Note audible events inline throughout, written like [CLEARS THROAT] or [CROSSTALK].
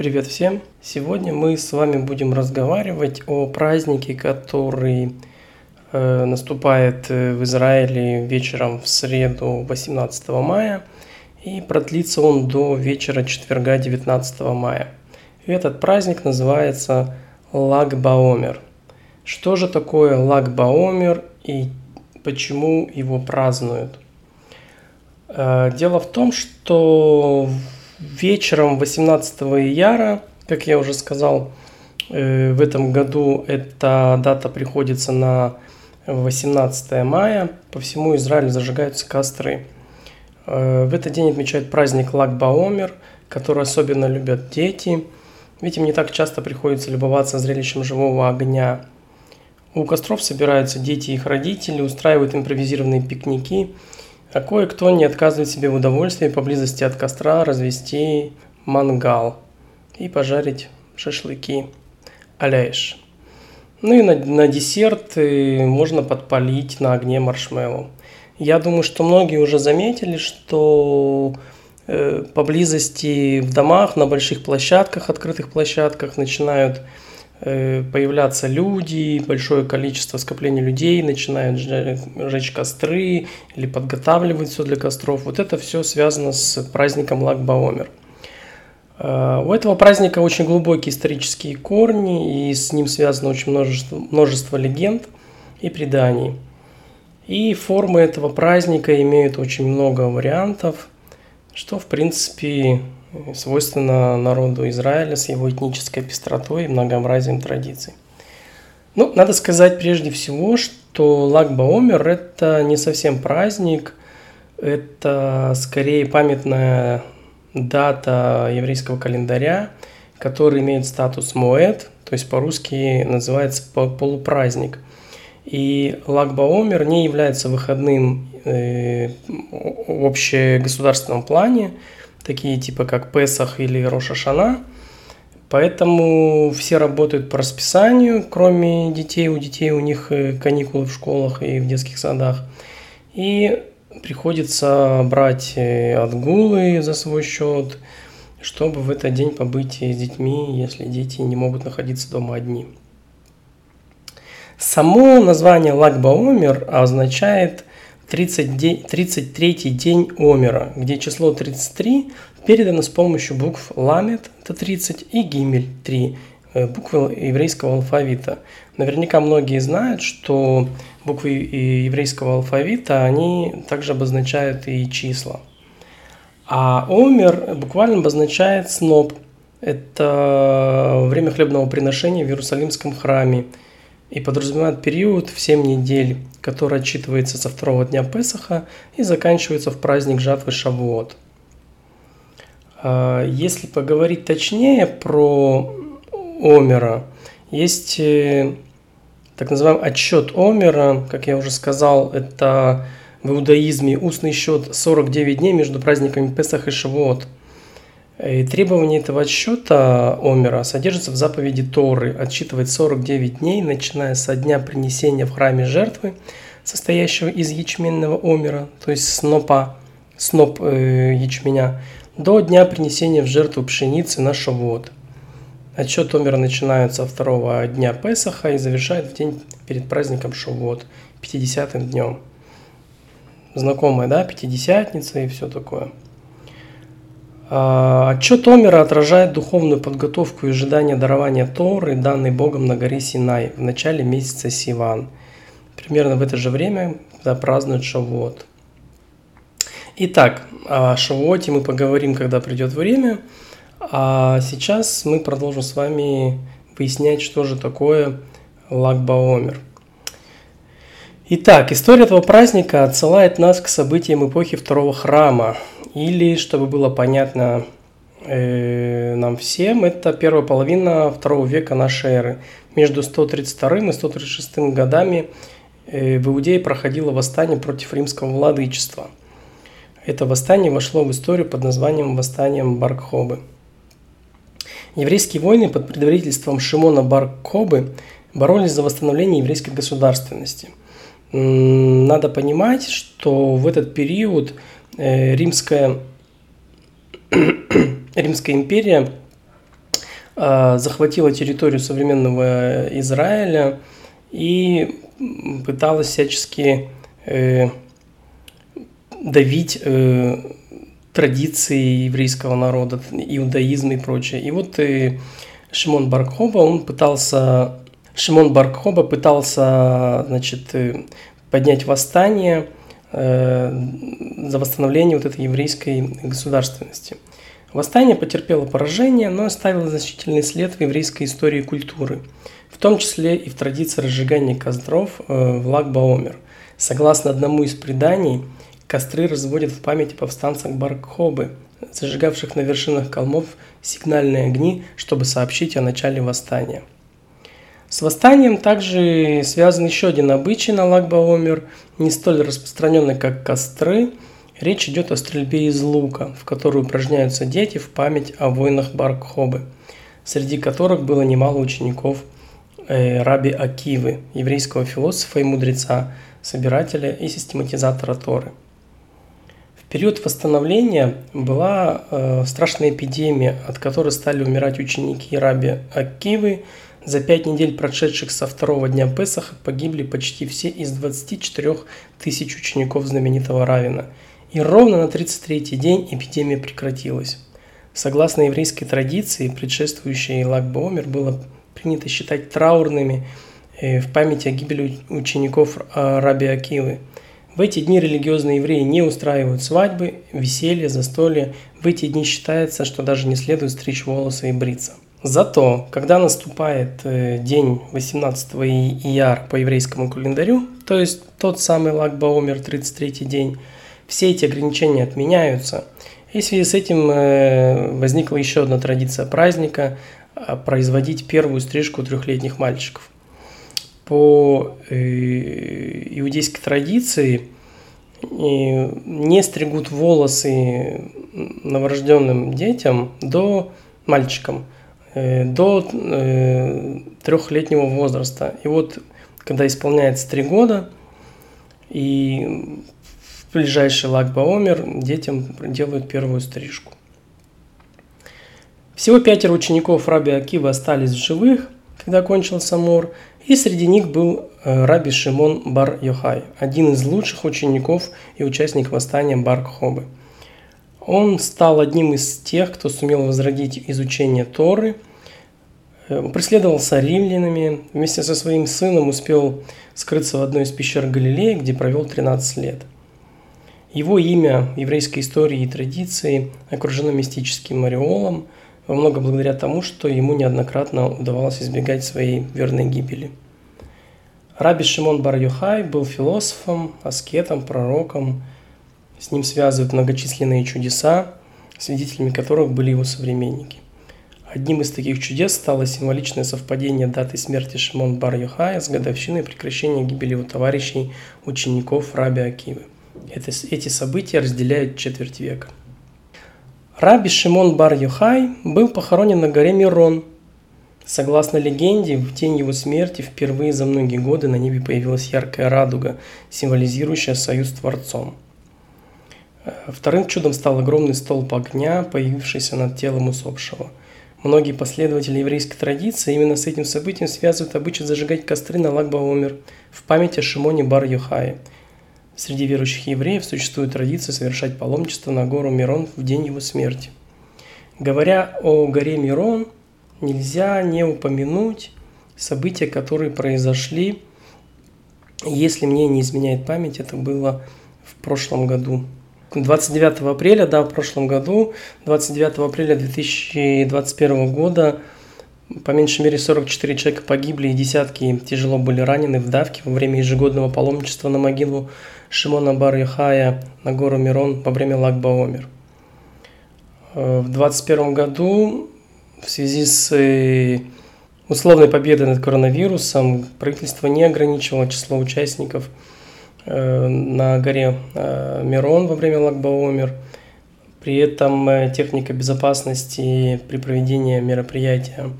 Привет всем! Сегодня мы с вами будем разговаривать о празднике, который э, наступает э, в Израиле вечером в среду 18 мая и продлится он до вечера четверга 19 мая. Этот праздник называется Лаг Баомер. Что же такое Лаг Баомер и почему его празднуют? Э, дело в том, что вечером 18 ияра, как я уже сказал, э, в этом году эта дата приходится на 18 мая. По всему Израилю зажигаются костры. Э, в этот день отмечают праздник Лагбаомер, который особенно любят дети. Ведь им не так часто приходится любоваться зрелищем живого огня. У костров собираются дети и их родители, устраивают импровизированные пикники – а кое-кто не отказывает себе в удовольствии поблизости от костра развести мангал и пожарить шашлыки аляиш. Ну и на, на десерт э, можно подпалить на огне маршмеллоу. Я думаю, что многие уже заметили, что э, поблизости в домах, на больших площадках, открытых площадках начинают появляться люди, большое количество скопления людей, начинают жечь костры или подготавливать все для костров. Вот это все связано с праздником Лагбаомер. Э, у этого праздника очень глубокие исторические корни, и с ним связано очень множество, множество легенд и преданий. И формы этого праздника имеют очень много вариантов, что, в принципе, свойственно народу Израиля с его этнической пестротой и многообразием традиций. Ну, надо сказать прежде всего, что Лагбаомер – это не совсем праздник, это скорее памятная дата еврейского календаря, который имеет статус Моэд, то есть по-русски называется полупраздник. И Лагбаомер не является выходным э, в общегосударственном плане, такие типа как Песах или Рошашана. Поэтому все работают по расписанию, кроме детей. У детей у них э, каникулы в школах и в детских садах. И приходится брать э, отгулы за свой счет, чтобы в этот день побыть с детьми, если дети не могут находиться дома одни. Само название Лагбаомер означает 30 33 день Омера, где число 33 передано с помощью букв Ламет, это 30, и Гимель, 3, э, буквы еврейского алфавита. Наверняка многие знают, что буквы еврейского алфавита, они также обозначают и числа. А Омер буквально обозначает сноп. Это время хлебного приношения в Иерусалимском храме – и подразумевает период в 7 недель, который отчитывается со второго дня Песаха и заканчивается в праздник жатвы Шавуот. А, если поговорить точнее про Омера, есть э, так называемый отсчет Омера, как я уже сказал, это в иудаизме устный счет 49 дней между праздниками Песах и Шавуот – и требование этого отсчета Омера содержится в заповеди Торы отсчитывать 49 дней, начиная со дня принесения в храме жертвы, состоящего из ячменного Омера, то есть снопа, сноп э, ячменя, до дня принесения в жертву пшеницы на Шавуот. Отсчет Омера начинается второго дня Песаха и завершает в день перед праздником Шавуот, 50-м днем. Знакомая, да, Пятидесятница и все такое – отчет Омера отражает духовную подготовку и ожидание дарования Торы, данной Богом на горе Синай в начале месяца Сиван. Примерно в это же время, когда празднуют Шавуот. Итак, о Шавуоте мы поговорим, когда придет время. А сейчас мы продолжим с вами выяснять, что же такое Лагбаомер. Итак, история этого праздника отсылает нас к событиям эпохи Второго храма, или, чтобы было понятно э, нам всем, это первая половина второго века нашей эры. Между 132 и 136 годами э, в Иудее проходило восстание против римского владычества. Это восстание вошло в историю под названием «Восстанием Баркхобы». Еврейские войны под предводительством Шимона Баркхобы боролись за восстановление еврейской государственности. Надо понимать, что в этот период Э, римская, [CLEARS THROAT] Римская империя захватила территорию современного Израиля и пыталась всячески давить традиции еврейского народа, иудаизм и прочее. И вот Шимон Баркхоба, он пытался, Шимон Баркхоба пытался, значит, поднять восстание э, за восстановление вот этой еврейской государственности. Восстание потерпело поражение, но оставило значительный след в еврейской истории и культуры, в том числе и в традиции разжигания костров э, в Лагбаомер. Согласно одному из преданий, костры разводят в память о повстанцах Баркхобы, зажигавших на вершинах холмов сигнальные огни, чтобы сообщить о начале восстания. С восстанием также связан еще один обычай на Лагбаомер, не столь распространенный, как костры. Речь идет о стрельбе из лука, в которой упражняются дети в память о войнах Баркхобы, среди которых было немало учеников э, Раби Акивы, еврейского философа и мудреца, собирателя и систематизатора Торы. В период восстановления была э, страшная эпидемия, от которой стали умирать ученики Раби Акивы – за пять недель, прошедших со второго дня Песаха, погибли почти все из 24 тысяч учеников знаменитого Равина. И ровно на 33-й день эпидемия прекратилась. Согласно еврейской традиции, предшествующей Лагбаомер было принято считать траурными э, в память о гибели учеников Раби Акивы. В эти дни религиозные евреи не устраивают свадьбы, веселья, застолья. В эти дни считается, что даже не следует стричь волосы и бриться. Зато, когда наступает э, день 18 ияр по еврейскому календарю, то есть тот самый Лагбаумер, 33 день, все эти ограничения отменяются. И в связи с этим э, возникла еще одна традиция праздника – производить первую стрижку трехлетних мальчиков. По э, иудейской традиции не стригут волосы новорожденным детям до мальчикам – Э, до э, трехлетнего возраста. И вот, когда исполняется три года, и в ближайший лагбаомер детям делают первую стрижку. Всего пятеро учеников Раби Акива остались в живых, когда кончился мор, и среди них был э, Раби Шимон Бар Йохай, один из лучших учеников и участник восстания Бар Хобы – он стал одним из тех, кто сумел возродить изучение Торы, э, преследовался римлянами, вместе со своим сыном успел скрыться в одной из пещер Галилеи, где провел 13 лет. Его имя еврейской истории и традиции окружено мистическим ореолом, во многом благодаря тому, что ему неоднократно удавалось избегать своей верной гибели. Раби Шимон Бар-Юхай был философом, аскетом, пророком, с ним связывают многочисленные чудеса, свидетелями которых были его современники. Одним из таких чудес стало символичное совпадение даты смерти Шимон бар Йохая с годовщиной прекращения гибели его товарищей, учеников Раби Акивы. Это, эти события разделяют четверть века. Раби Шимон бар Йохай был похоронен на горе Мирон. Согласно легенде, в день его смерти впервые за многие годы на небе появилась яркая радуга, символизирующая союз с Творцом – Вторым чудом стал огромный столб огня, появившийся над телом усопшего. Многие последователи еврейской традиции именно с этим событием связывают обычай зажигать костры на Лагбаомер в память о Шимоне бар Йохае. Среди верующих евреев существует традиция совершать паломничество на гору Мирон в день его смерти. Говоря о горе Мирон, нельзя не упомянуть события, которые произошли, если мне не изменяет память, это было в прошлом году. 29 апреля, да, в прошлом году, 29 апреля 2021 года, по меньшей мере 44 человека погибли и десятки тяжело были ранены в давке во время ежегодного паломничества на могилу Шимона бар Яхая на гору Мирон во время Лагбаомер. Э, в 2021 году в связи с э, условной победой над коронавирусом правительство не ограничивало число участников – на горе э, Мирон во время Лагбаумер. При этом э, техника безопасности при проведении мероприятия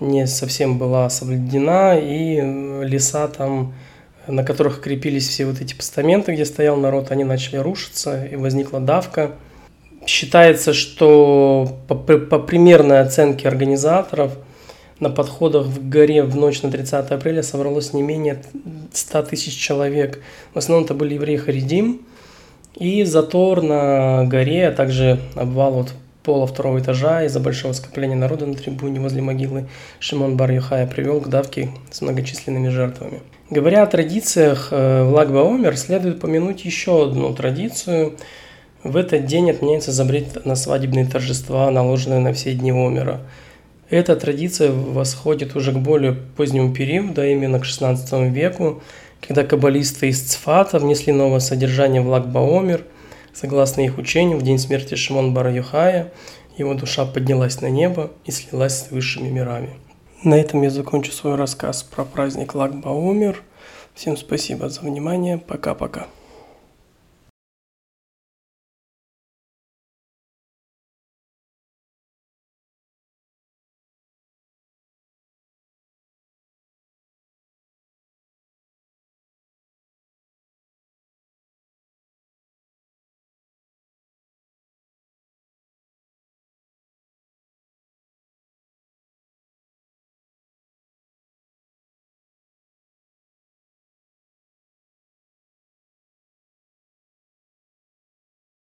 не совсем была соблюдена, и леса там, на которых крепились все вот эти постаменты, где стоял народ, они начали рушиться, и возникла давка. Считается, что по, по примерной оценке организаторов на подходах в горе в ночь на 30 апреля собралось не менее 100 тысяч человек. В основном это были евреи Харидим. И затор на горе, а также обвал от пола второго этажа из-за большого скопления народа на трибуне возле могилы Шимон бар Юхая привел к давке с многочисленными жертвами. Говоря о традициях э, в Лагбаомер, следует помянуть еще одну традицию. В этот день отменяется запрет на свадебные торжества, наложенные на все дни Омера. Эта традиция восходит уже к более позднему периоду, а именно к XVI веку, когда каббалисты из Цфата внесли новое содержание в Лагбаомер – Согласно их учению, в день смерти Шимон Бара Юхая его душа поднялась на небо и слилась с высшими мирами. На этом я закончу свой рассказ про праздник Лагбаумер. Всем спасибо за внимание. Пока-пока.